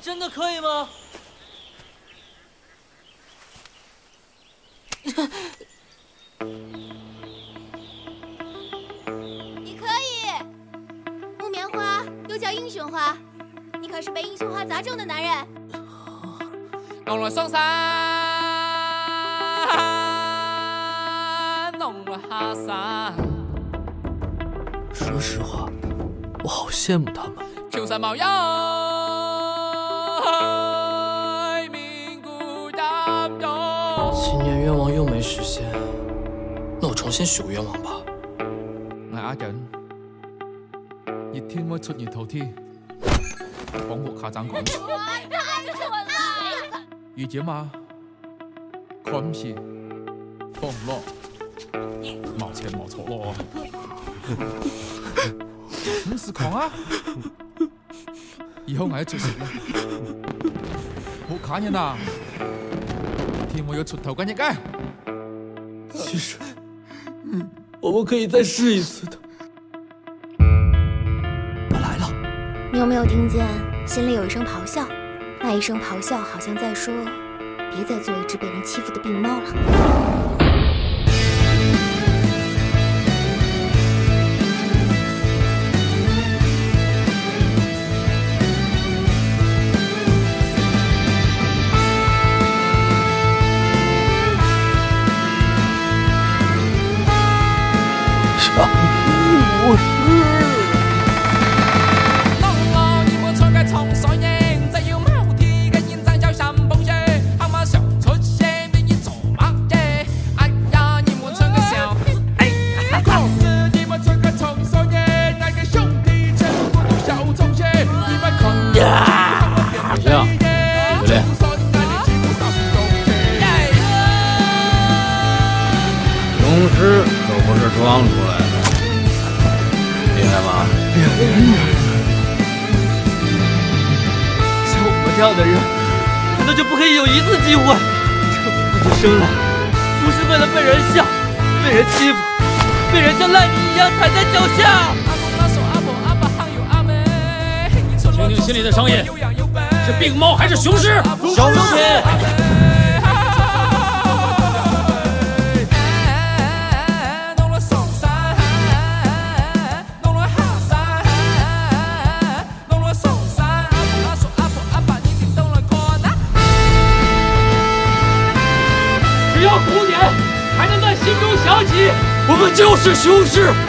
真的可以吗？你可以，木棉花又叫英雄花，你可是被英雄花砸中的男人。弄了双山，弄了哈山，说实话，我好羡慕他们。秋山冒烟，年愿望又没实现，那我重新许个愿望吧。我阿忍，熱天會出現滔天，講學下爭講。遇姐嘛，看唔起，放唔落，冇錢冇錯咯。唔是狂啊！以後我要做食啦，好卡人啊！天我有蠢头观念盖。其实，嗯我们可以再试一次的。我来了，你有没有听见心里有一声咆哮？那一声咆哮好像在说：“别再做一只被人欺负的病猫了。”难道就不可以有一次机会证明自己生来不是为了被人笑、被人欺负、被人像烂泥一样踩在脚下？听听心里的声音，是病猫还是雄狮？雄狮。我们就是雄狮。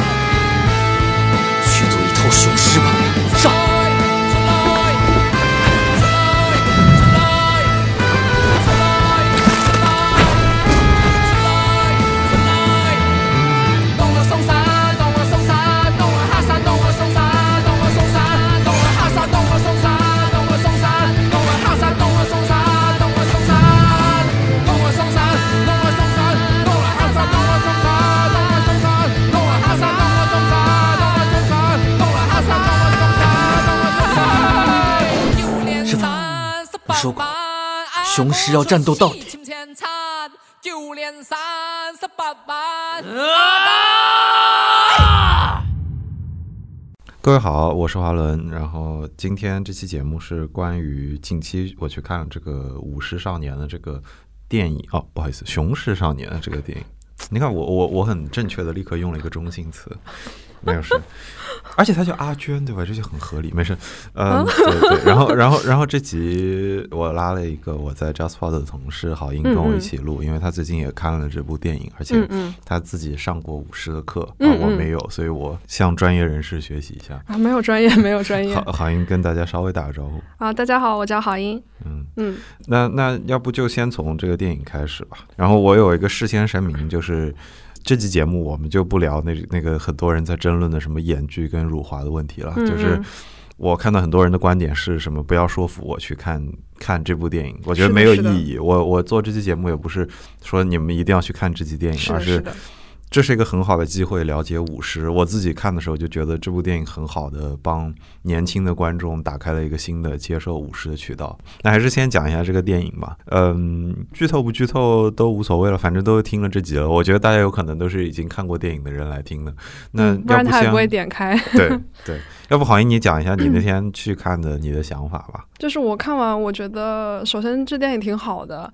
说过雄狮要战斗到底。九连三十八班。各位好，我是华伦。然后今天这期节目是关于近期我去看了这个《武士少年》的这个电影哦，不好意思，《雄狮少年》的这个电影。你看我我我很正确的立刻用了一个中性词，没有事。而且他叫阿娟，对吧？这就很合理，没事。嗯，对对。然后，然后，然后这集我拉了一个我在 JustPod 的同事郝英跟我一起录，因为他最近也看了这部电影，而且他自己上过舞狮的课，啊，我没有，所以我向专业人士学习一下。啊，没有专业，没有专业。郝郝英跟大家稍微打个招呼。啊，大家好，我叫郝英。嗯嗯，那那要不就先从这个电影开始吧。然后我有一个事先声明，就是。这期节目我们就不聊那那个很多人在争论的什么演剧跟辱华的问题了，嗯就是我看到很多人的观点是什么，不要说服我去看看这部电影，我觉得没有意义。我我做这期节目也不是说你们一定要去看这期电影，而是这是一个很好的机会了解舞狮。我自己看的时候就觉得这部电影很好的帮年轻的观众打开了一个新的接受舞狮的渠道。那还是先讲一下这个电影吧。嗯，剧透不剧透都无所谓了，反正都听了这集了。我觉得大家有可能都是已经看过电影的人来听的。那嗯不然他也不会点开。对对，要不好英你讲一下你那天去看的你的想法吧。就是我看完，我觉得首先这电影挺好的，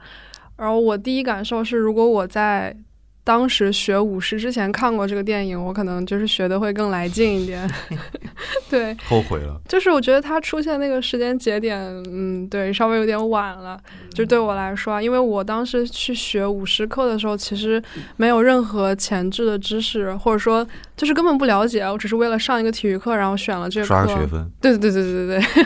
然后我第一感受是，如果我在当时学舞狮之前看过这个电影，我可能就是学的会更来劲一点。对，后悔了，就是我觉得它出现那个时间节点，嗯，对，稍微有点晚了。就对我来说啊，因为我当时去学舞狮课的时候，其实没有任何前置的知识，或者说就是根本不了解，我只是为了上一个体育课，然后选了这个课。刷学分。对对对对对对。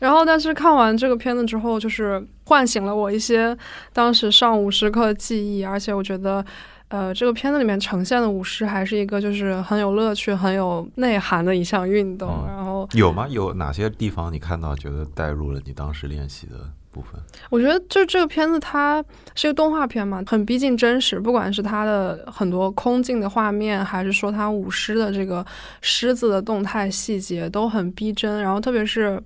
然后，但是看完这个片子之后，就是唤醒了我一些当时上舞狮课的记忆，而且我觉得，呃，这个片子里面呈现的舞狮还是一个就是很有乐趣、很有内涵的一项运动。嗯然后，有吗？有哪些地方你看到觉得带入了你当时练习的部分？我觉得就这个片子它是一个动画片嘛，很逼近真实，不管是它的很多空镜的画面，还是说它舞狮的这个狮子的动态细节都很逼真。然后特别是，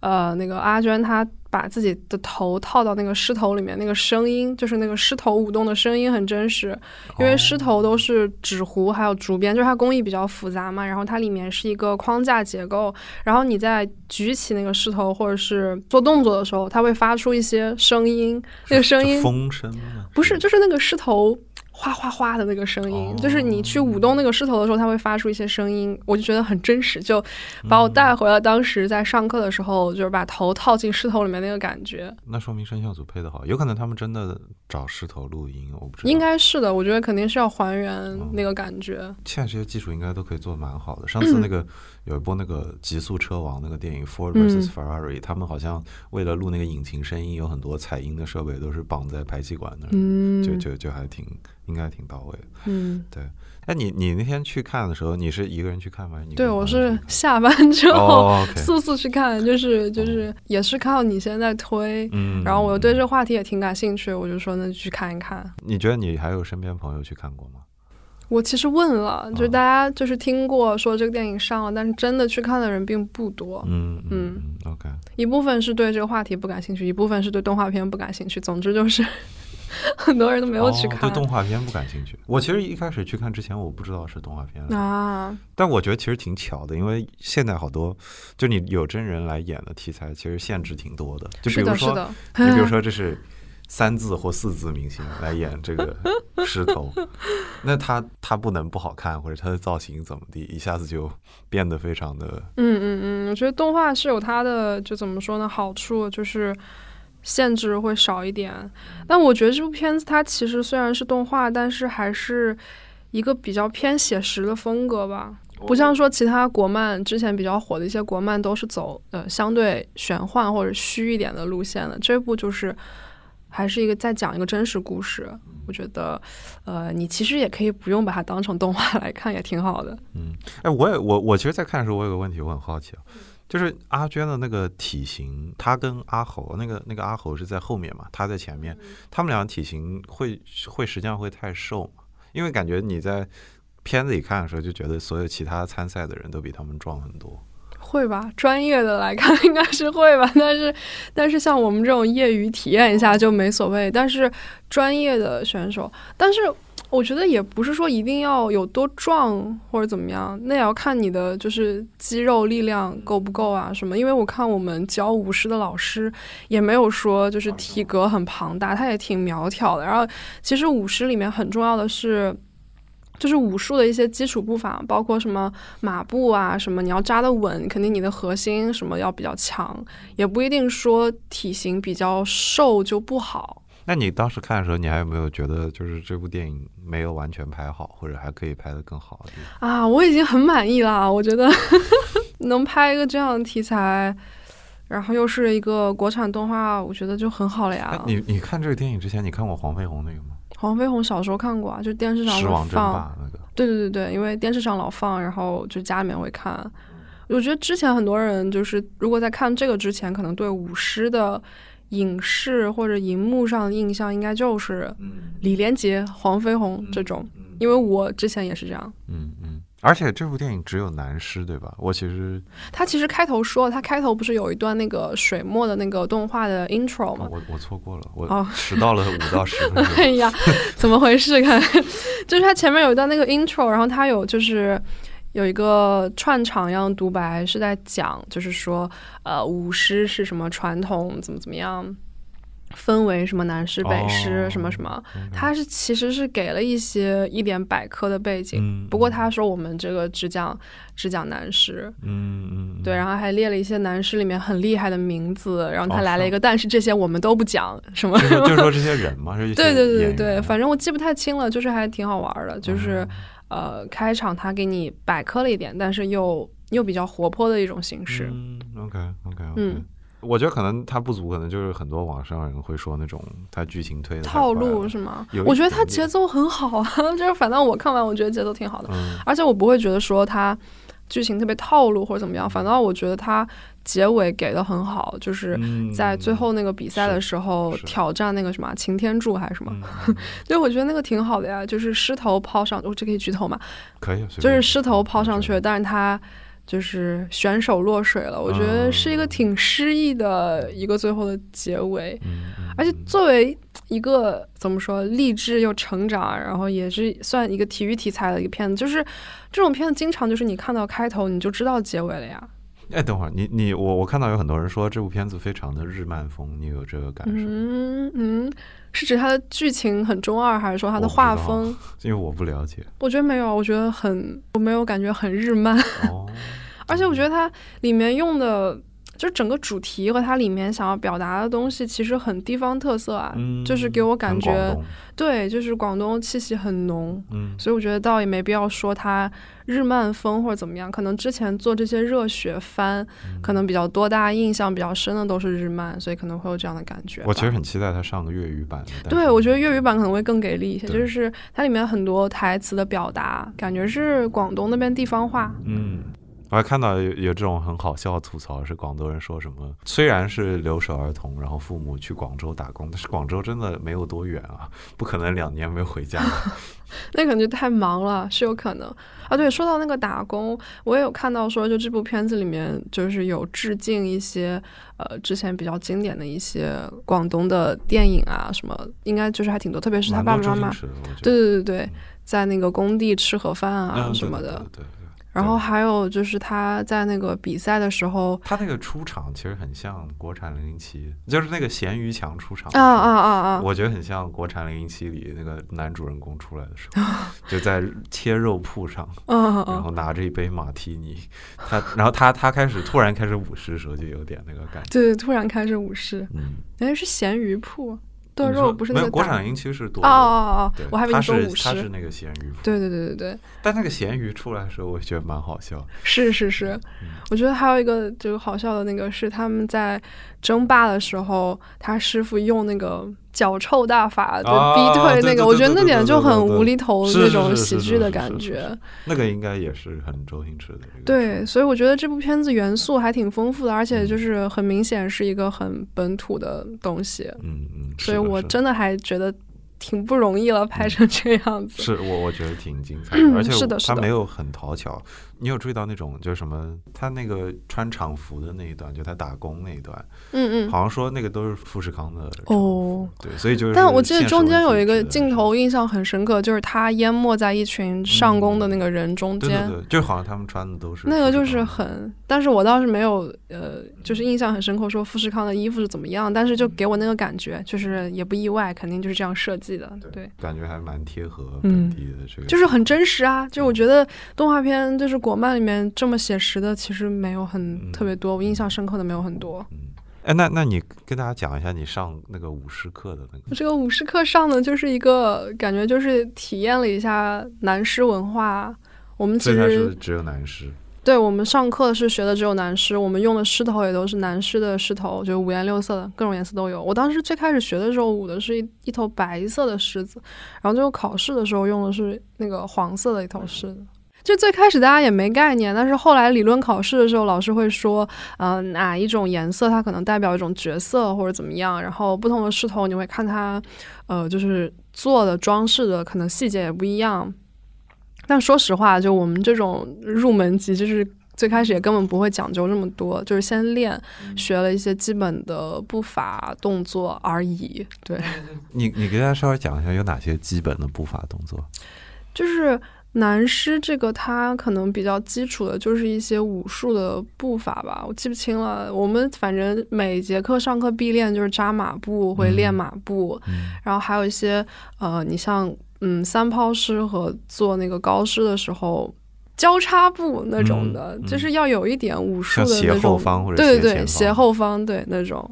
呃，那个阿娟她把自己的头套到那个狮头里面，那个声音就是那个狮头舞动的声音很真实，因为狮头都是纸糊还有竹编，就是它工艺比较复杂嘛，然后它里面是一个框架结构，然后你在举起那个狮头或者是做动作的时候，它会发出一些声音，那个声音风声吗？不是，就是那个狮头哗哗哗的那个声音，就是你去舞动那个狮头的时候，它会发出一些声音，我就觉得很真实，就把我带回了当时在上课的时候，就是把头套进狮头里面那个感觉。那说明声效组配的好，有可能他们真的找狮头录音，我不知道。应该是的，我觉得肯定是要还原那个感觉。现在这些技术应该都可以做得蛮好的。上次那个、有一部那个《极速车王》那个电影《Ford 嗯 vs Ferrari》，他们好像为了录那个引擎声音，有很多采音的设备都是绑在排气管那儿，嗯就就就还挺应该挺到位的。嗯，对，哎，你你那天去看的时候，你是一个人去看吗？你对，我是下班之后、速速去看，就是就是也是靠你现在推，嗯，然后我对这个话题也挺感兴趣，我就说那就去看一看。你觉得你还有身边朋友去看过吗？我其实问了，就是哦大家就是听过说这个电影上了，但是真的去看的人并不多。嗯嗯嗯，OK，一部分是对这个话题不感兴趣，一部分是对动画片不感兴趣。总之就是 很多人都没有去哦看对动画片不感兴趣。我其实一开始去看之前，我不知道是动画片，啊。但我觉得其实挺巧的，因为现在好多就你有真人来演的题材，其实限制挺多的。就比如说，你比如 说这是三字或四字明星来演这个狮头，那他他不能不好看，或者他的造型怎么地，一下子就变得非常的嗯嗯嗯，我觉得动画是有它的就怎么说呢好处，就是限制会少一点。但我觉得这部片子它其实虽然是动画，但是还是一个比较偏写实的风格吧。不像说其他国漫之前比较火的一些国漫都是走呃相对玄幻或者虚一点的路线的，这部就是还是一个在讲一个真实故事。我觉得，呃，你其实也可以不用把它当成动画来看，也挺好的。嗯，哎，我也我我其实，在看的时候，我有个问题，我很好奇啊，就是阿娟的那个体型，她跟阿猴那个那个阿猴是在后面嘛，她在前面，他们俩体型会会实际上会太瘦嘛？因为感觉你在片子里看的时候，就觉得所有其他参赛的人都比他们壮很多。会吧，专业的来看 应该是会吧，但是但是像我们这种业余体验一下就没所谓。但是专业的选手，但是我觉得也不是说一定要有多壮或者怎么样，那也要看你的就是肌肉力量够不够啊什么。因为我看我们教舞狮的老师也没有说就是体格很庞大，他也挺苗条的。然后其实舞狮里面很重要的是。就是武术的一些基础步伐，包括什么马步啊，什么你要扎得稳，肯定你的核心什么要比较强，也不一定说体型比较瘦就不好。那你当时看的时候，你还有没有觉得就是这部电影没有完全拍好，或者还可以拍得更好的地方？啊，我已经很满意了，我觉得 能拍一个这样的题材，然后又是一个国产动画，我觉得就很好了哎呀。你你看这个电影之前，你看过黄飞鸿那个吗？黄飞鸿小时候看过啊，就电视上放。霸那个。对对对对，因为电视上老放，然后就家里面会看。我觉得之前很多人就是，如果在看这个之前，可能对舞狮的影视或者荧幕上的印象应该就是嗯李连杰、黄飞鸿这种，因为我之前也是这样。嗯嗯，而且这部电影只有男尸对吧？我其实他其实开头说，他开头不是有一段那个水墨的那个动画的 intro 吗？哦我我错过了，我哦迟到了五到十分钟。哎呀，怎么回事？看，就是他前面有一段那个 intro，然后他有就是有一个串场一样独白，是在讲，就是说，呃，舞狮是什么传统，怎么怎么样，分为什么南狮、北狮，哦什么。什么。他是其实是给了一些一点百科的背景，嗯不过他说我们这个只讲只讲南狮。嗯嗯，对，然后还列了一些南狮里面很厉害的名字，然后他来了一个，但是这些我们都不讲，什么。就是就是说这些人嘛，对对对对对，反正我记不太清了，就是还挺好玩的，就是、呃开场他给你百科了一点，但是又又比较活泼的一种形式。嗯，OK OK OK。嗯我觉得可能它不足，可能就是很多网上人会说那种它剧情推的套路是吗我觉得它点点节奏很好啊，就是反正我看完我觉得节奏挺好的，嗯而且我不会觉得说它剧情特别套路或者怎么样，反倒我觉得它结尾给的很好，就是嗯在最后那个比赛的时候挑战那个什么擎天柱还是什么，嗯就我觉得那个挺好的呀，就是狮头抛上，我，这可以剧透吗？可以，就是狮头抛上去了。但是他就是选手落水了。我觉得是一个挺诗意的一个最后的结尾，而且作为一个怎么说励志又成长，然后也是算一个体育题材的一个片子，就是这种片子经常就是你看到开头你就知道结尾了呀。哎，等会儿你你我我看到有很多人说这部片子非常的日漫风，你有这个感受？嗯嗯，是指它的剧情很中二，还是说它的画风？因为我不了解。我觉得没有，我觉得很我没有感觉很日漫。哦，而且我觉得它里面用的，就整个主题和它里面想要表达的东西，其实很地方特色啊，嗯，就是给我感觉，对，就是广东气息很浓。嗯所以我觉得倒也没必要说它日漫风或者怎么样，可能之前做这些热血番，嗯可能比较多，大家印象比较深的都是日漫，所以可能会有这样的感觉。我其实很期待它上个粤语版对，我觉得粤语版可能会更给力一些，就是它里面很多台词的表达，感觉是广东那边地方话。嗯，我还看到有有这种很好笑的吐槽，是广东人说什么，虽然是留守儿童，然后父母去广州打工，但是广州真的没有多远啊，不可能两年没回家。那可能就太忙了，是有可能啊。对，说到那个打工，我也有看到说，就这部片子里面就是有致敬一些呃之前比较经典的一些广东的电影啊，什么应该就是还挺多，特别是他爸爸妈妈，对对对对，在那个工地吃盒饭啊嗯什么的。对对对对对然后还有就是他在那个比赛的时候他那个出场其实很像国产零零七，就是那个咸鱼强出场啊啊啊啊，我觉得很像国产零零七里那个男主人公出来的时候，就在切肉铺上，然嗯，后拿着一杯马提尼，他然后他他开始突然开始舞狮的时候，就有点那个感觉。对对，突然开始舞狮，嗯，哎是咸鱼铺肉不是那个国产音其实是多哦肉哦哦哦，我还以为他你说五十他是，那个咸鱼，对对对对对。但那个咸鱼出来的时候，我觉得蛮好笑。是是是，嗯我觉得还有一个就是好笑的那个是他们在争霸的时候，他师傅用那个脚臭大法就啊逼退那个，我觉得那点就很无厘头那种喜剧的感觉。那个应该也是很周星驰的。对，所以我觉得这部片子元素还挺丰富的，而嗯且就是很明显是一个很本土的东西，嗯嗯，所以我真的还觉得挺不容易了，拍成这样子。是我我觉得挺精彩而且是的他没有很讨巧。你有注意到那种就是什么？他那个穿厂服的那一段，就他打工那一段，嗯嗯。好像说那个都是富士康的。哦，对，所以就是。但我记得中间有一个镜，头印象很深刻，就是他淹没在一群上工的那个人中间，对对对，就好像他们穿的都是那个就是很，但是我倒是没有呃，就是印象很深刻，说富士康的衣服是怎么样，但是就给我那个感觉，就是也不意外，肯定就是这样设计的，对，感觉还蛮贴合嗯本地的这个，就是很真实啊。就我觉得动画片就是国漫里面这么写实的，其实没有很嗯特别多，我印象深刻的没有很多。嗯。哎，那那你跟大家讲一下你上那个舞狮课的那个我这个舞狮课上的就是一个感觉，就是体验了一下南狮文化。我们其实是只有男狮。对我们上课是学的只有南狮，我们用的狮头也都是南狮的狮头，就五颜六色的，各种颜色都有。我当时最开始学的时候舞的是一一头白色的狮子，然后最后考试的时候用的是那个黄色的一头狮子。就最开始大家也没概念，但是后来理论考试的时候，老师会说，呃，哪一种颜色它可能代表一种角色或者怎么样，然后不同的狮头你会看它，呃，就是做的装饰的可能细节也不一样。但说实话，就我们这种入门级，就是最开始也根本不会讲究这么多，就是先练，学了一些基本的步伐动作而已。对，你你给大家稍微讲一下有哪些基本的步伐动作？就是男师这个，它可能比较基础的，就是一些武术的步伐吧，我记不清了。我们反正每节课上课必练，就是扎马步，会练马步，然后还有一些呃，你像嗯三抛狮和做那个高狮的时候。交叉步那种的，嗯嗯就是要有一点武术的那种，方或者对对对，斜后方对那种。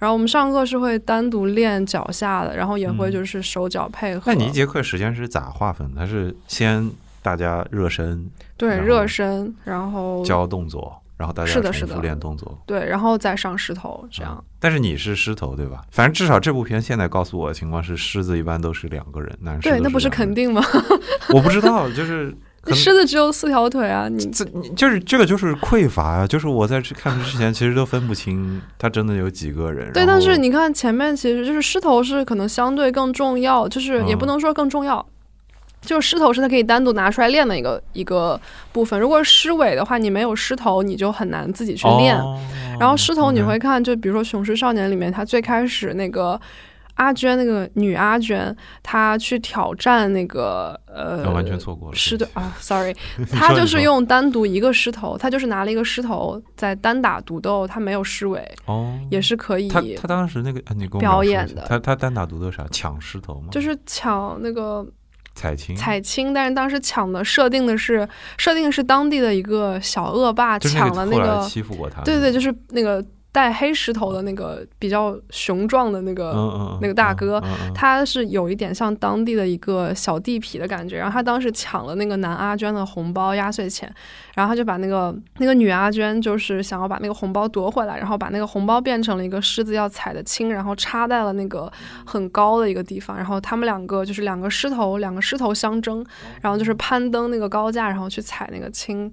然后我们上课是会单独练脚下的，然后也会嗯就是手脚配合。那你一节课时间是咋划分的？它是先大家热身对热身，然后教动作，然后大家重复练动作。对，然后再上狮头这样。嗯但是你是狮头对吧？反正至少这部片现在告诉我的情况是，狮子一般都是两个人，男狮对，那不是肯？定吗？我不知道，就是狮子只有四条腿啊，你这你就是这个就是匮乏啊、就是我在去看之前其实都分不清他真的有几个人。对，但是你看前面其实就是狮头是可能相对更重要，就是也不嗯能说更重要。就是狮头是它可以单独拿出来练的一个一个部分。如果是狮尾的话，你没有狮头，你就很难自己去练。哦然后狮头你会看，就比如说《雄狮少年》里面，他最开始那个阿娟，那个女阿娟，她去挑战那个呃，完全错过了狮的啊，sorry，她就是用单独一个狮头，她就是拿了一个狮头在单打独斗，她没有狮尾，哦，也是可以，她她当时那个，呃你给我表演的下他他单打独斗啥？抢狮头吗？就是抢那个彩青，彩青，但是当时抢的设定的是设定的是当地的一个小恶霸抢了那个，欺负过他。对对对，就是那个带黑石头的那个比较雄壮的那个。那个大哥他是有一点像当地的一个小地痞的感觉，然后他当时抢了那个男阿娟的红包压岁钱，然后他就把那个那个女阿娟就是想要把那个红包夺回来，然后把那个红包变成了一个狮子要踩的青，然后插在了那个很高的一个地方，然后他们两个就是两个狮头，两个狮头相争，然后就是攀登那个高架，然后去踩那个青。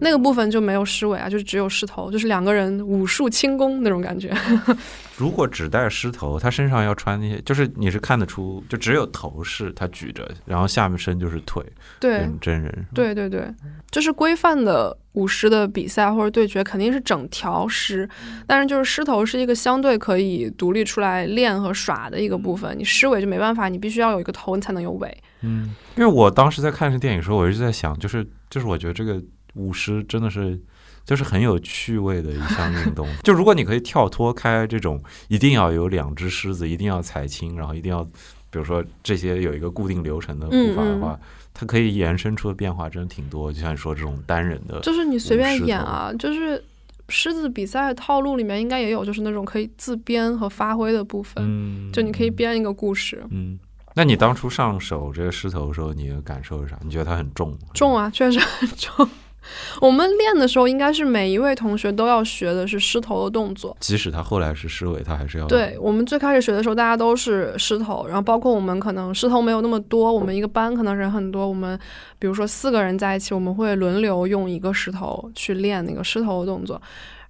那个部分就没有狮尾啊，就是只有狮头，就是两个人武术轻功那种感觉。如果只带狮头，他身上要穿那些，就是你是看得出，就只有头饰他举着，然后下面身就是腿，对，真人。对对对，就是规范的舞狮的比赛或者对决肯定是整条狮，但是就是狮头是一个相对可以独立出来练和耍的一个部分，你狮尾就没办法，你必须要有一个头，你才能有尾。嗯，因为我当时在看这电影的时候，我一直在想，就是就是我觉得这个舞狮真的是。就是很有趣味的一项运动。就如果你可以跳脱开这种一定要有两只狮子，一定要踩青，然后一定要，比如说这些有一个固定流程的步伐的话，它可以延伸出的变化真的挺多。就像你说这种单人的，就是你随便演啊，就是狮子比赛套路里面应该也有，就是那种可以自编和发挥的部分，嗯，就你可以编一个故事。嗯，那你当初上手这个狮头的时候，你的感受是啥？你觉得它很重？重啊，确实很重。我们练的时候，应该是每一位同学都要学的是狮头的动作。即使他后来是狮尾，他还是要对我们最开始学的时候，大家都是狮头，然后包括我们可能狮头没有那么多，我们一个班可能人很多，我们比如说四个人在一起，我们会轮流用一个狮头去练那个狮头的动作，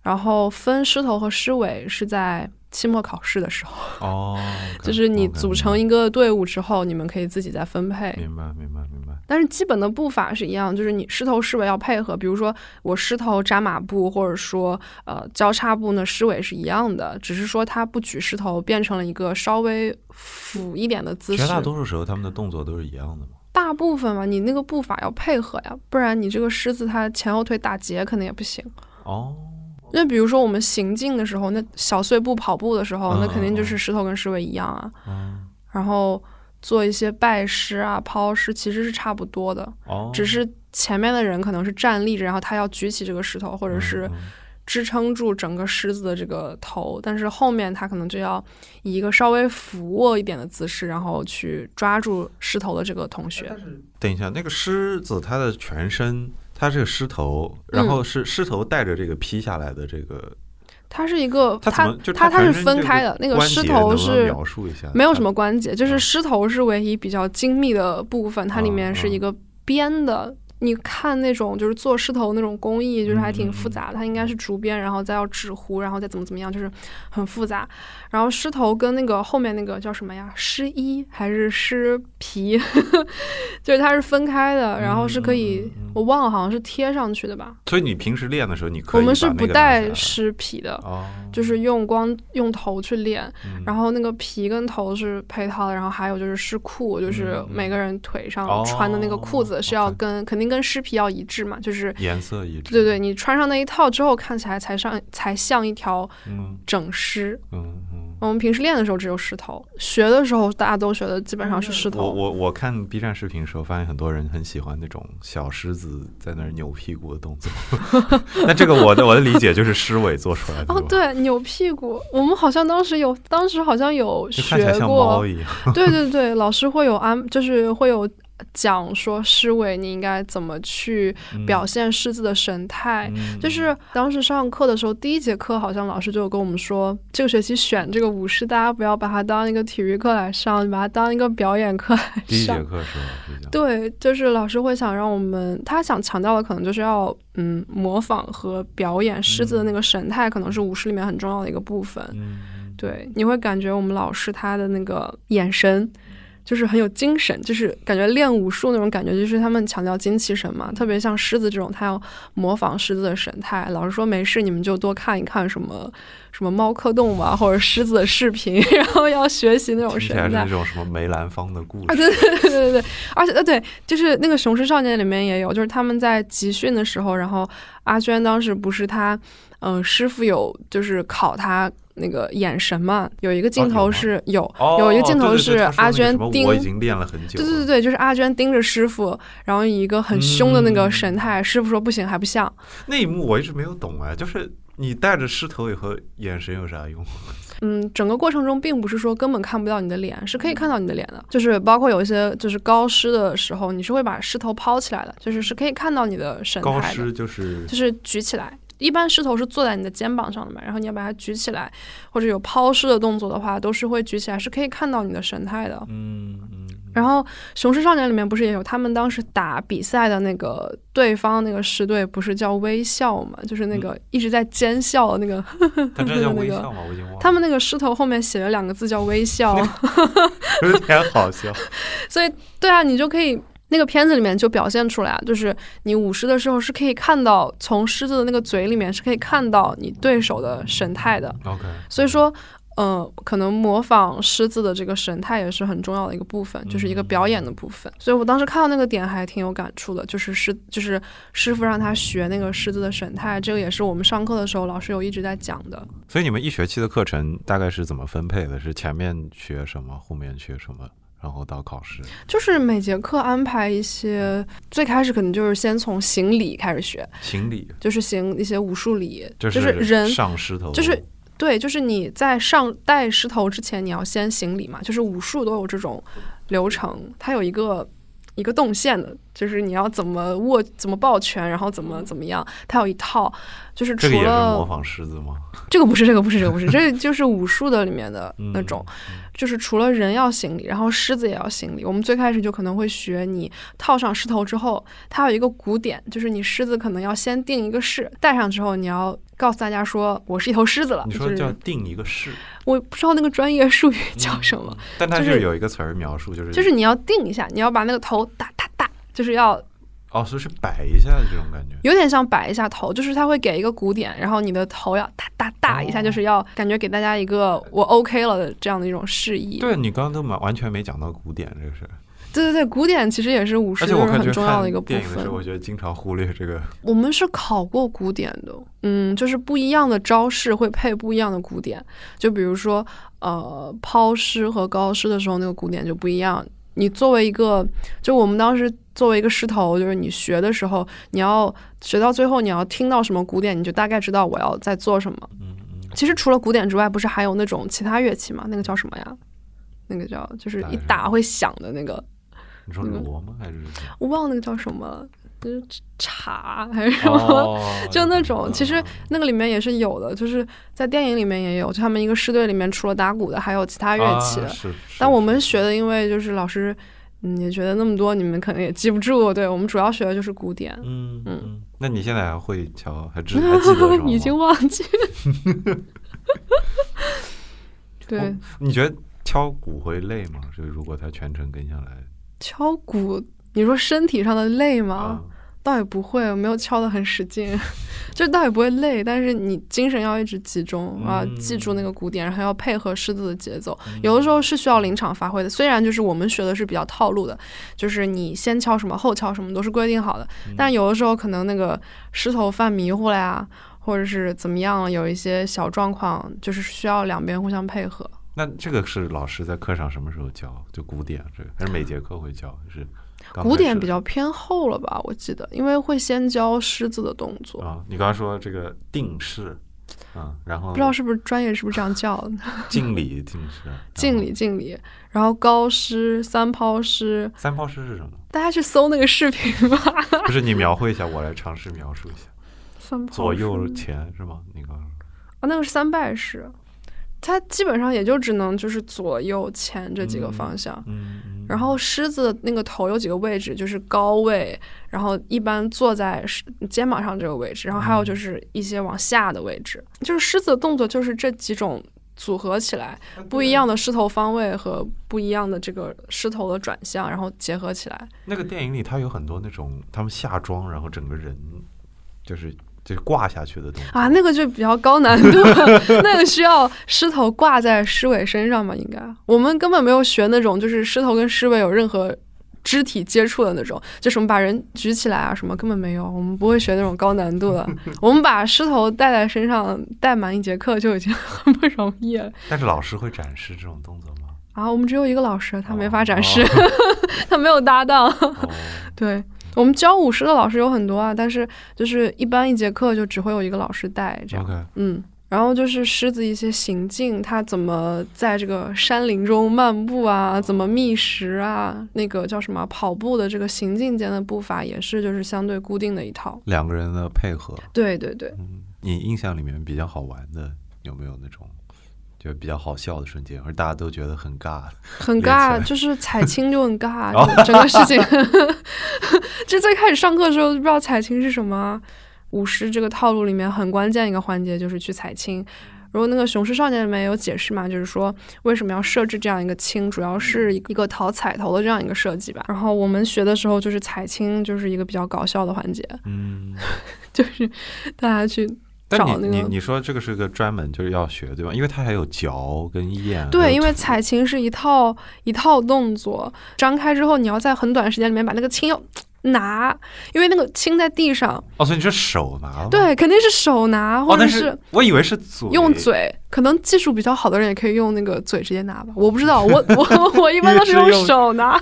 然后分狮头和狮尾是在期末考试的时候，哦，就是你组成一个队伍之后，你们可以自己再分配。明白明白明白。但是基本的步伐是一样，就是你狮头狮尾要配合。比如说我狮头扎马步，或者说呃交叉步呢，狮尾是一样的，只是说它不举狮头，变成了一个稍微俯一点的姿势绝。大多数时候他们的动作都是一样的吗。大部分嘛，你那个步伐要配合呀，不然你这个狮子它前后腿打结可能也不行。哦，那比如说我们行进的时候，那小碎步跑步的时候，嗯那肯定就嗯是石头跟石尾一样啊。嗯然后做一些拜师啊、抛尸，其实是差不多的。哦，只是前面的人可能是站立着，然后他要举起这个石头，或者是支撑住整个狮子的这个头，但是后面他可能就要以一个稍微俯卧一点的姿势，然后去抓住狮头的这个同学。等一下，那个狮子它的全身，它是个狮头，然嗯。后是狮头带着这个披下来的这个，它是一个，它它它它是分开的，那个狮头是描述一下，没有什么关节，就是嗯狮头是唯一比较精密的部分，它里面是一个编的。你看那种就是做狮头那种工艺，就是还挺复杂的。它应该是竹编，然后再要纸糊，然后再怎么怎么样，就是很复杂。然后狮头跟那个后面那个叫什么呀？狮衣还是狮皮？就是它是分开的，然后是可以，我忘了，好像是贴上去的吧。所以你平时练的时候，你可以我们是不带狮皮的，哦，就是用光用头去练，嗯然后那个皮跟头是配套的，然后还有就是湿裤，就是每个人腿上哦穿的那个裤子是要跟肯定跟湿皮要一致嘛，就是颜色一致。对对，你穿上那一套之后，看起来才上才像一条嗯整尸。嗯嗯。我们平时练的时候只有狮头，学的时候大家都学的基本上是狮我头。我我我看 B 站视频的时候，发现很多人很喜欢那种小狮子在那儿扭屁股的动作。那这个我的我的理解就是狮尾做出来的。哦，对，扭屁股，我们好像当时有，当时好像有就看起来像学过猫，一样。对对对，老师会有安，就是会有讲说狮尾你应该怎么去表现狮子的神态。嗯就是当时上课的时候，第一节课好像老师就有跟我们说，这个学期选这个舞狮，大家不要把它当一个体育课来上，把它当一个表演课来第一节上。对，就是老师会想让我们，他想强调的可能就是要嗯模仿和表演狮子的那个神态，可能是舞狮里面很重要的一个部分。嗯，对，你会感觉我们老师他的那个眼神。就是很有精神，就是感觉练武术那种感觉，就是他们强调精气神嘛。特别像狮子这种，他要模仿狮子的神态。老师说没事，你们就多看一看什么什么猫科动物啊，或者狮子的视频，然后要学习那种神态那。种什么梅兰芳的故啊，事。对对对对对，而且呃对，就是那个《雄狮少年》里面也有，就是他们在集训的时候，然后阿娟当时不是他，嗯、师傅有就是考他那个眼神嘛，有一个镜头是、有哦，有一个镜头是阿娟盯我已经练了很久了。对对对对，就是阿娟盯着师傅，然后以一个很凶的那个神态，师傅说不行还不像，那一幕我一直没有懂哎，就是你带着狮头以后，眼神有啥用？嗯，整个过程中并不是说根本看不到你的脸，是可以看到你的脸的，就是包括有一些就是高狮的时候，你是会把狮头抛起来的，就是是可以看到你的神高态的，狮就是就是举起来。一般狮头是坐在你的肩膀上的嘛，然后你要把它举起来，或者有抛尸的动作的话，都是会举起来，是可以看到你的神态的。嗯嗯。然后《雄狮少年》里面不是也有他们当时打比赛的那个对方那个狮队不是叫微笑嘛，就是那个一直在奸笑的那个，但这叫那个微笑吗？我已经忘了。他们那个狮头后面写了两个字叫微笑，有点好笑。所以对啊，你就可以。那个片子里面就表现出来啊，就是你舞狮的时候是可以看到从狮子的那个嘴里面是可以看到你对手的神态的，OK，所以说，呃，可能模仿狮子的这个神态也是很重要的一个部分，就是一个表演的部分。所以我当时看到那个点还挺有感触的，就是师就是师傅让他学那个狮子的神态，这个也是我们上课的时候老师有一直在讲的。所以你们一学期的课程大概是怎么分配的？是前面学什么，后面学什么，然后到考试？就是每节课安排一些，最开始可能就是先从行礼开始学，行礼就是行一些武术礼，就就是人上石头，就是对，就是你在上带石头之前，你要先行礼嘛，就是武术都有这种流程，它有一个一个动线的，就是你要怎么握、怎么抱拳，然后怎么怎么样，它有一套，就是除这个也是了模仿狮子吗？这个不是，这个不是，这个不是，这 就是武术的里面的嗯那种，就是除了人要行礼，然后狮子也要行礼。我们最开始就可能会学你套上狮头之后，它有一个鼓点，就是你狮子可能要先定一个势，戴上之后你要告诉大家说我是一头狮子了。你说就是叫定一个势，我不知道那个专业术语叫什么，但它就是是有一个词儿描述，就是就是你要定一下，你要把那个头打打打，就是要哦，所以是摆一下这种感觉。有点像摆一下头，就是他会给一个鼓点，然后你的头要哒哒哒一下，哦就是要感觉给大家一个我 OK 了的这样的一种示意。对你刚刚都完完全没讲到鼓点这个事儿，对对对，鼓点其实也是武术而且我很重要的一个部分电影的时候，。我觉得经常忽略这个。我们是考过鼓点的，嗯，就是不一样的招式会配不一样的鼓点，就比如说呃抛尸和高尸的时候，那个鼓点就不一样。你作为一个，就我们当时作为一个狮头，就是你学的时候，你要学到最后，你要听到什么鼓点，你就大概知道我要在做什么。嗯嗯，其实除了鼓点之外，不是还有那种其他乐器吗？那个叫什么呀？那个叫就是一打会响的那个，你说锣吗？还是我忘了那个叫什么了，就是茶还是什么？哦，就那种，其实那个里面也是有的，就是在电影里面也有，就他们一个师队里面除了打鼓的，还有其他乐器但我们学的，因为就是老师嗯，也觉得那么多你们可能也记不住。对我们主要学的就是古典，嗯嗯嗯，那你现在还会敲，还知 还记得是 吗？已经忘记了。对，哦你觉得敲鼓会累吗？就是如果他全程跟下来敲鼓，你说身体上的累吗？啊，倒也不会，我没有敲得很使劲，就倒也不会累，但是你精神要一直集中啊，嗯记住那个鼓点，然后要配合狮子的节奏。有的时候是需要临场发挥的，虽然就是我们学的是比较套路的，就是你先敲什么后敲什么都是规定好的，嗯但有的时候可能那个狮头犯迷糊了呀，或者是怎么样了，有一些小状况，就是需要两边互相配合。那这个是老师在课上什么时候教？就古典这个，还是每节课会教？就是古典比较偏后了吧，我记得，因为会先教狮子的动作。啊，你刚刚说这个定式，啊，然后不知道是不是专业是不是这样叫的？敬礼定式，敬礼，敬礼，然后高狮、三抛狮，三抛狮是什么？大家去搜那个视频吧。不是你描绘一下，我来尝试描述一下。三抛左右前是吗？你刚刚说啊，那个是三拜式，它基本上也就只能就是左右前这几个方向。嗯，嗯然后狮子那个头有几个位置，就是高位，然后一般坐在肩膀上这个位置，然后还有就是一些往下的位置，就是狮子的动作就是这几种组合起来，不一样的狮头方位和不一样的这个狮头的转向，然后结合起来。那个电影里，它有很多那种他们下装，然后整个人就是就是挂下去的东西啊，那个就比较高难度了，那个需要狮头挂在狮尾身上嘛？应该我们根本没有学那种，就是狮头跟狮尾有任何肢体接触的那种，就什么把人举起来啊什么，根本没有。我们不会学那种高难度的，我们把狮头带在身上带满一节课就已经很不容易了。但是老师会展示这种动作吗？啊，我们只有一个老师，他没法展示，哦 他没有搭档。哦，对我们教舞狮的老师有很多啊，但是就是一般一节课就只会有一个老师带这样。嗯，然后就是狮子一些行径，它怎么在这个山林中漫步啊，怎么觅食啊，那个叫什么跑步的这个行进间的步伐也是就是相对固定的一套。两个人的配合，对对对，嗯，你印象里面比较好玩的有没有那种就比较好笑的瞬间，而大家都觉得很尬？很尬，就是踩青就很尬，整个事情。就最开始上课的时候就不知道踩青是什么啊，舞狮这个套路里面很关键一个环节就是去踩青。然后那个《雄狮少年》里面有解释嘛，就是说为什么要设置这样一个青，主要是一个讨彩头的这样一个设计吧。然后我们学的时候就是踩青，就是一个比较搞笑的环节，嗯，就是大家去但找那个你你你说这个是个专门就是要学对吧？因为它还有嚼跟咽，对，因为有吐踩青是一套一套动作，张开之后你要在很短时间里面把那个青要拿，因为那个青在地上，哦，所以你是手拿？对，肯定是手拿，哦或，者但是我以为是嘴用嘴。可能技术比较好的人也可以用那个嘴直接拿吧，我不知道，我我 我一般都是用手拿，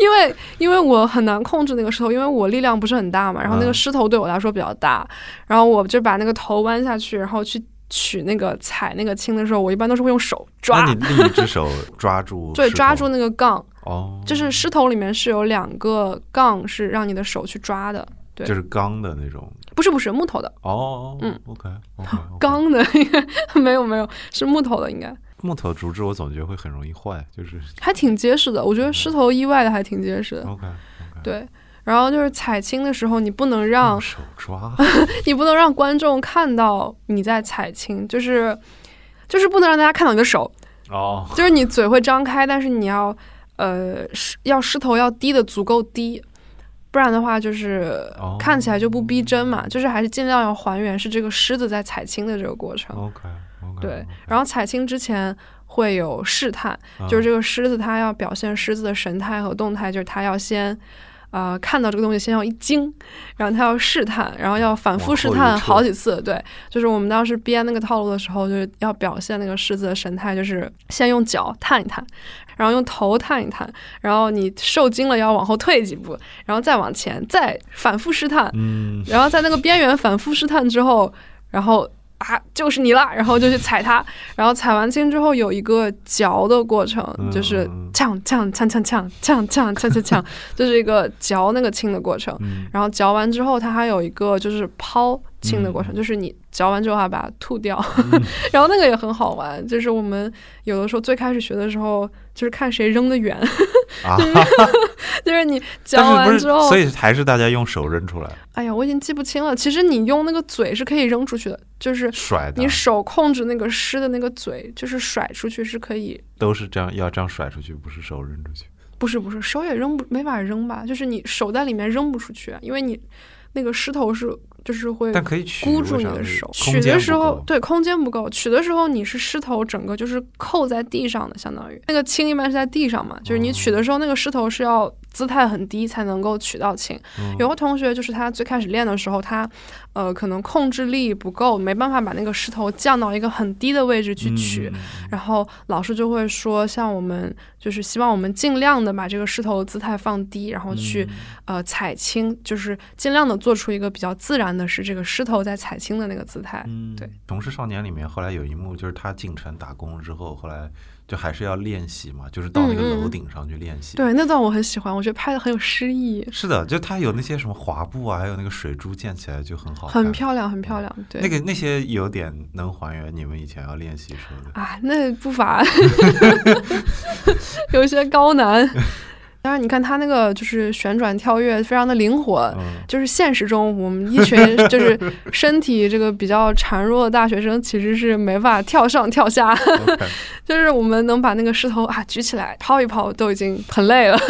因为因为我很难控制那个石头，因为我力量不是很大嘛，然后那嗯个石头对我来说比较大，然后我就把那个头弯下去，然后去取那个踩那个青的时候，我一般都是会用手抓那，你另一只手抓住 对，抓住那个杠。哦，就是狮头里面是有两个杠，是让你的手去抓的，对。就是钢的那种。不是不是木头的，哦，嗯，OK OK，钢的应该没有没有是木头的，应该。木头竹枝我总觉得会很容易坏，就是 还挺结实的。我觉得狮头意外的还挺结实的，OK OK，对。然后就是踩青的时候，你不能让手抓，你不能让观众看到你在踩青，就是就是不能让大家看到你的手，哦，就是你嘴会张开，但是你要呃狮要狮头要低的足够低，不然的话就是哦看起来就不逼真嘛，就是还是尽量要还原是这个狮子在踩青的这个过程。OK OK，对，然后踩青之前会有试探，嗯就是这个狮子它要表现狮子的神态和动态，就是它要先。呃，看到这个东西先要一惊，然后他要试探，然后要反复试探好几次。对，就是我们当时编那个套路的时候，就是要表现那个狮子的神态，就是先用脚探一探，然后用头探一探，然后你受惊了要往后退几步，然后再往前，再反复试探，嗯，然后在那个边缘反复试探之后，然后啊就是你了，然后就去踩它，然后踩完青之后有一个嚼的过程，嗯就是呛呛呛呛呛呛呛呛呛呛，就是一个嚼那个青的过程。嗯。然后嚼完之后，它还有一个就是抛青的过程，嗯就是你嚼完之后还把它吐掉，然后那个也很好玩。就是我们有的时候最开始学的时候，就是看谁扔的远，啊，就是 你搅但是不是完之后所，以还是大家用手扔出来哎呀，我已经记不清了。其实你用那个嘴是可以扔出去的，就是甩的你，手控制那个湿的那个嘴，就是甩出去是可以。都是这样要这样甩出去，不是手扔出去。不是不是，手也扔不没法扔吧？就是你手在里面扔不出去，因为你那个湿头是就是会但可以，箍住你的手。取的时候，对空间不够，取的时候你是狮头整个就是扣在地上的，相当于那个青一般是在地上嘛，就是你取的时候那个狮头是要姿态很低才能够取到青。嗯有个同学就是他最开始练的时候，他呃可能控制力不够，没办法把那个湿头降到一个很低的位置去取。嗯然后老师就会说，像我们就是希望我们尽量的把这个狮头姿态放低，然后去、嗯呃踩青，就是尽量的做出一个比较自然的是这个狮头在踩青的那个姿态。嗯，对，《同事少年》里面后来有一幕，就是他进城打工之后，后来就还是要练习嘛，就是到那个楼顶上去练习。对，那段我很喜欢，我觉得拍的很有诗意，是的，就它有那些什么滑步啊，还有那个水珠溅起来就很好看，很漂亮，很漂亮。对，那个那些有点能还原你们以前要练习时候的。啊，那步伐 有些高难。当然，你看他那个就是旋转跳跃，非常的灵活。嗯，就是现实中，我们一群 就是身体这个比较孱弱的大学生，其实是没法跳上跳下。就是我们能把那个石头啊举起来抛一抛，都已经很累了。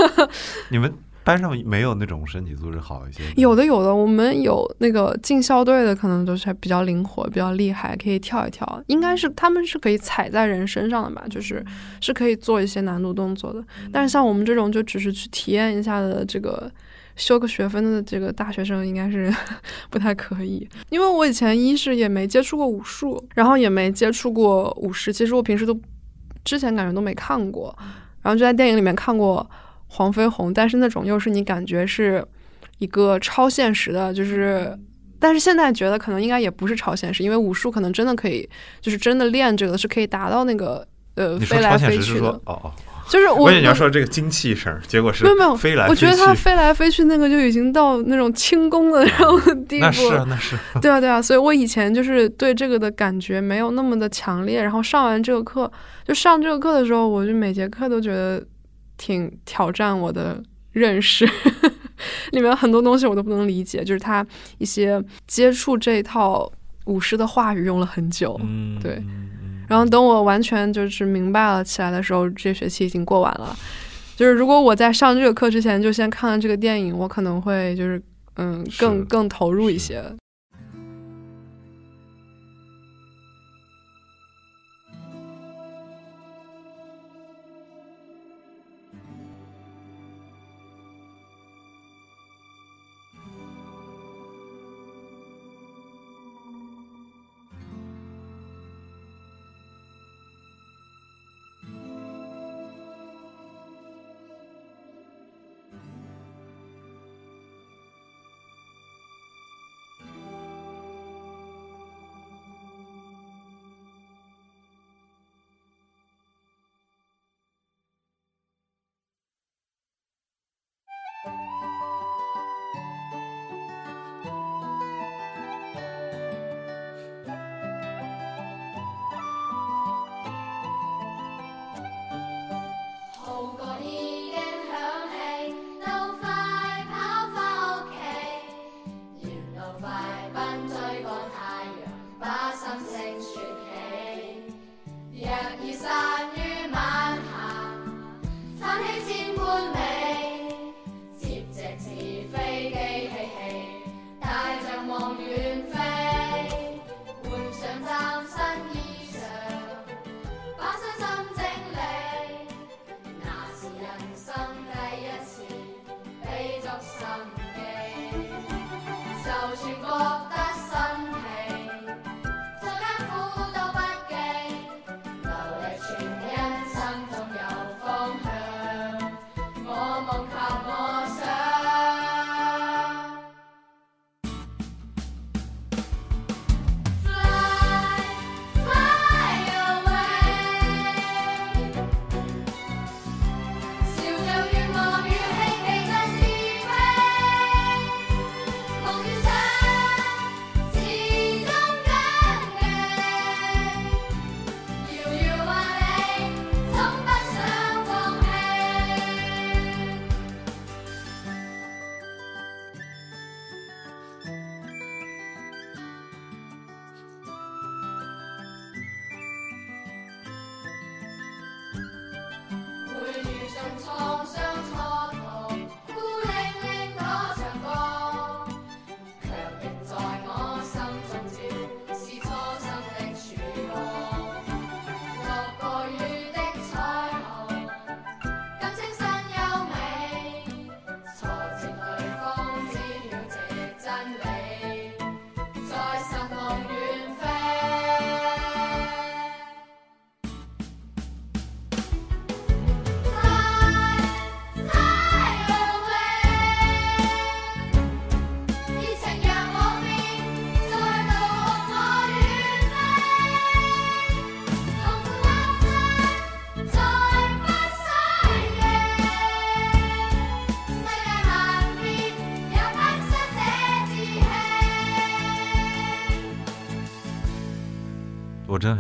你们班上没有那种身体素质好一些？有的有的，我们有那个进校队的，可能都是比较灵活、比较厉害，可以跳一跳。应该是他们是可以踩在人身上的吧，就是是可以做一些难度动作的。但是像我们这种就只是去体验一下的这个。修个学分的这个大学生应该是 不太可以，因为我以前一是也没接触过武术，然后也没接触过武士，其实我平时都之前感觉都没看过，然后就在电影里面看过黄飞鸿，但是那种又是你感觉是一个超现实的，就是。但是现在觉得可能应该也不是超现实，因为武术可能真的可以，就是真的练这个是可以达到那个呃飞来超现实飞去的。是说哦哦，就是我我以为你要说这个精气神，结果是没有没有飞来飞去。我觉得他飞来飞去那个就已经到那种轻功的那种地步那是啊。那是，对啊对啊，所以我以前就是对这个的感觉没有那么的强烈，然后上完这个课，就上这个课的时候，我就每节课都觉得挺挑战我的认识，里面很多东西我都不能理解，就是他一些接触这一套舞狮的话语用了很久，嗯，对然后等我完全就是明白了起来的时候，这学期已经过完了。就是如果我在上这个课之前就先看了这个电影，我可能会就是嗯更是更投入一些。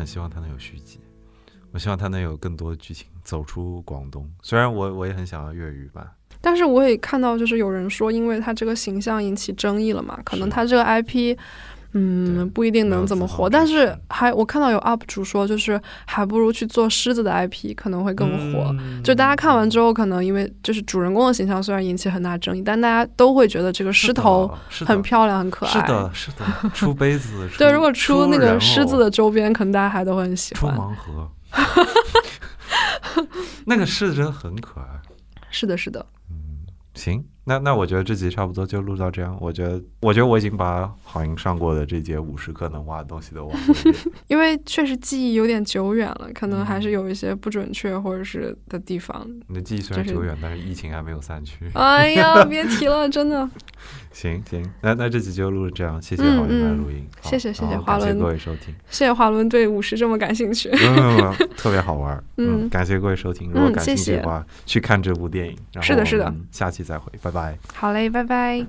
希望它能有续集，我希望它能有更多的剧情走出广东。虽然我我也很想要粤语版，但是我也看到，就是有人说，因为他这个形象引起争议了嘛，可能是。他这个 IP，嗯，不一定能怎么火。但是还我看到有 UP 主说，就是还不如去做狮子的 IP 可能会更火。嗯就大家看完之后，可能因为就是主人公的形象虽然引起很大争议，但大家都会觉得这个狮头很漂亮、很可爱。是的，是的，出杯子，出对，如果出那个狮子的周边，可能大家还都会很喜欢出。盲盒，那个狮子真的很可爱。是的，是的。嗯行，那那我觉得这集差不多就录到这样。我觉得，我觉得我已经把好音上过的这节五十课能挖的东西都挖了。因为确实记忆有点久远了，可能嗯还是有一些不准确或者是的地方。你的记忆虽然就是久远，但是疫情还没有散去。哎呀，别提了，真的。行行，那那这集就录这样，谢谢嗯郝英来嗯录音，好谢谢谢谢华伦各位收听，谢谢华伦对舞狮这么感兴趣。没有没有没有，特别好玩。嗯嗯，感谢各位收听，如果嗯感兴趣的话，去看这部电影。是的是的下期再会，拜拜。好嘞，拜拜。